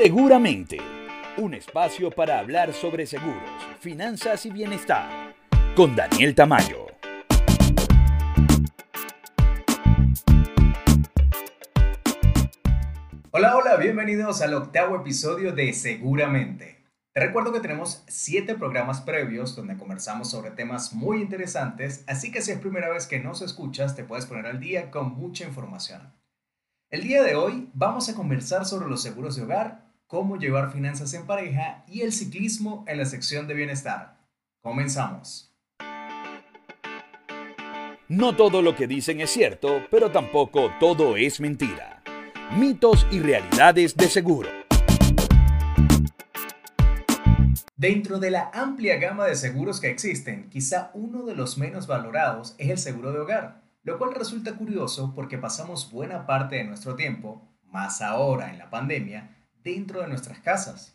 Seguramente, un espacio para hablar sobre seguros, finanzas y bienestar, con Daniel Tamayo. Hola, hola, bienvenidos al octavo episodio de Seguramente. Te recuerdo que tenemos siete programas previos donde conversamos sobre temas muy interesantes, así que si es primera vez que nos escuchas, te puedes poner al día con mucha información. El día de hoy vamos a conversar sobre los seguros de hogar, cómo llevar finanzas en pareja y el ciclismo en la sección de bienestar. Comenzamos. No todo lo que dicen es cierto, pero tampoco todo es mentira. Mitos y realidades de seguro. Dentro de la amplia gama de seguros que existen, quizá uno de los menos valorados es el seguro de hogar, lo cual resulta curioso porque pasamos buena parte de nuestro tiempo, más ahora en la pandemia, dentro de nuestras casas.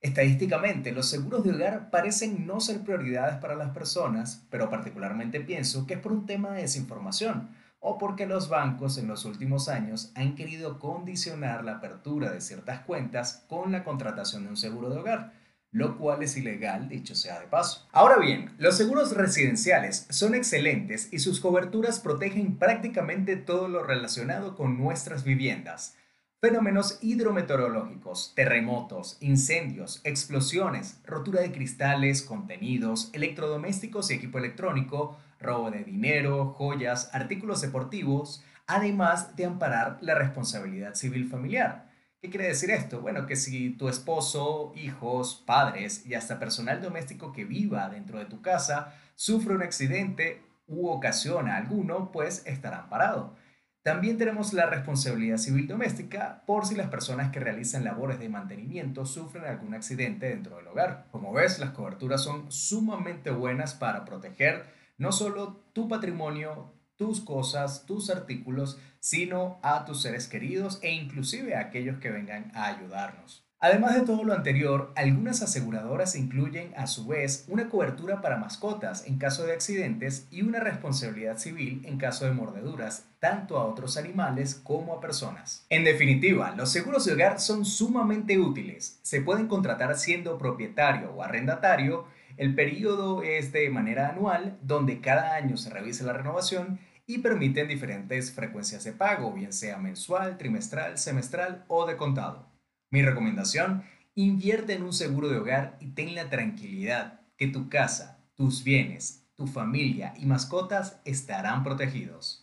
Estadísticamente, los seguros de hogar parecen no ser prioridades para las personas, pero particularmente pienso que es por un tema de desinformación o porque los bancos en los últimos años han querido condicionar la apertura de ciertas cuentas con la contratación de un seguro de hogar, lo cual es ilegal, dicho sea de paso. Ahora bien, los seguros residenciales son excelentes y sus coberturas protegen prácticamente todo lo relacionado con nuestras viviendas Fenómenos hidrometeorológicos, terremotos, incendios, explosiones, rotura de cristales, contenidos, electrodomésticos y equipo electrónico, robo de dinero, joyas, artículos deportivos, además de amparar la responsabilidad civil familiar. ¿Qué quiere decir esto? Bueno, que si tu esposo, hijos, padres y hasta personal doméstico que viva dentro de tu casa sufre un accidente u ocasiona alguno, pues estará amparado. También tenemos la responsabilidad civil doméstica por si las personas que realizan labores de mantenimiento sufren algún accidente dentro del hogar. Como ves, las coberturas son sumamente buenas para proteger no solo tu patrimonio, tus cosas, tus artículos, sino a tus seres queridos e inclusive a aquellos que vengan a ayudarnos. Además de todo lo anterior, algunas aseguradoras incluyen a su vez una cobertura para mascotas en caso de accidentes y una responsabilidad civil en caso de mordeduras, tanto a otros animales como a personas. En definitiva, los seguros de hogar son sumamente útiles. Se pueden contratar siendo propietario o arrendatario. El periodo es de manera anual, donde cada año se revisa la renovación y permiten diferentes frecuencias de pago, bien sea mensual, trimestral, semestral o de contado. Mi recomendación, invierte en un seguro de hogar y ten la tranquilidad que tu casa, tus bienes, tu familia y mascotas estarán protegidos.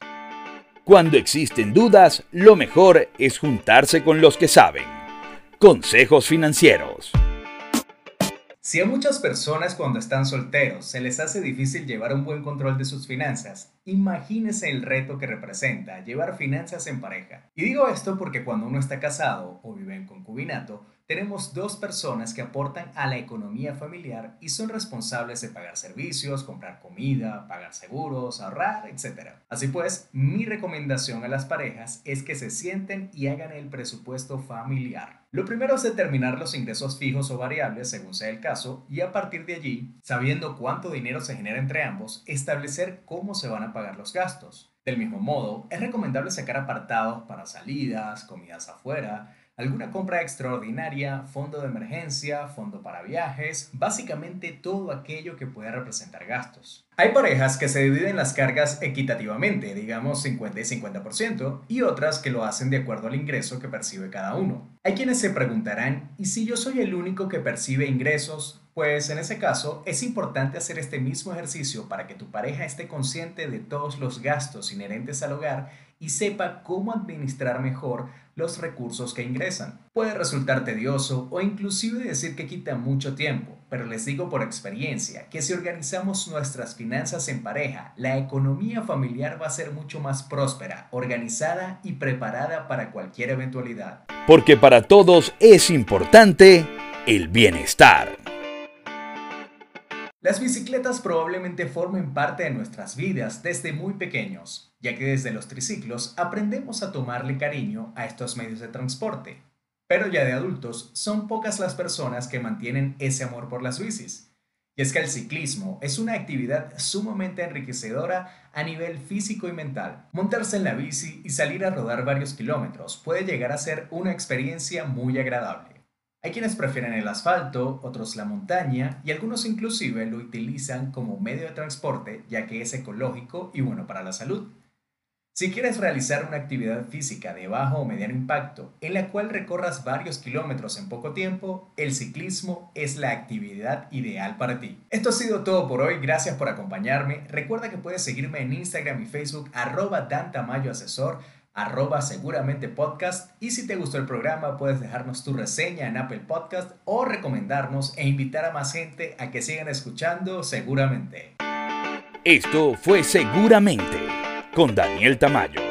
Cuando existen dudas, lo mejor es juntarse con los que saben. Consejos financieros. Si a muchas personas cuando están solteros se les hace difícil llevar un buen control de sus finanzas, imagínese el reto que representa llevar finanzas en pareja. Y digo esto porque cuando uno está casado o vive en concubinato, tenemos dos personas que aportan a la economía familiar y son responsables de pagar servicios, comprar comida, pagar seguros, ahorrar, etc. Así pues, mi recomendación a las parejas es que se sienten y hagan el presupuesto familiar. Lo primero es determinar los ingresos fijos o variables según sea el caso y a partir de allí, sabiendo cuánto dinero se genera entre ambos, establecer cómo se van a pagar los gastos. Del mismo modo, es recomendable sacar apartados para salidas, comidas afuera, alguna compra extraordinaria, fondo de emergencia, fondo para viajes, básicamente todo aquello que pueda representar gastos. Hay parejas que se dividen las cargas equitativamente, digamos 50 y 50%, y otras que lo hacen de acuerdo al ingreso que percibe cada uno. Hay quienes se preguntarán, ¿y si yo soy el único que percibe ingresos? Pues en ese caso es importante hacer este mismo ejercicio para que tu pareja esté consciente de todos los gastos inherentes al hogar y sepa cómo administrar mejor los recursos que ingresan. Puede resultar tedioso o inclusive decir que quita mucho tiempo, pero les digo por experiencia que si organizamos nuestras finanzas en pareja, la economía familiar va a ser mucho más próspera, organizada y preparada para cualquier eventualidad. Porque para todos es importante el bienestar. Las bicicletas probablemente formen parte de nuestras vidas desde muy pequeños, ya que desde los triciclos aprendemos a tomarle cariño a estos medios de transporte. Pero ya de adultos son pocas las personas que mantienen ese amor por las bicis. Y es que el ciclismo es una actividad sumamente enriquecedora a nivel físico y mental. Montarse en la bici y salir a rodar varios kilómetros puede llegar a ser una experiencia muy agradable. Hay quienes prefieren el asfalto, otros la montaña y algunos inclusive lo utilizan como medio de transporte ya que es ecológico y bueno para la salud. Si quieres realizar una actividad física de bajo o mediano impacto en la cual recorras varios kilómetros en poco tiempo, el ciclismo es la actividad ideal para ti. Esto ha sido todo por hoy, gracias por acompañarme. Recuerda que puedes seguirme en Instagram y Facebook arroba Dantamayo Asesor arroba seguramente podcast y si te gustó el programa puedes dejarnos tu reseña en Apple Podcast o recomendarnos e invitar a más gente a que sigan escuchando seguramente. Esto fue seguramente con Daniel Tamayo.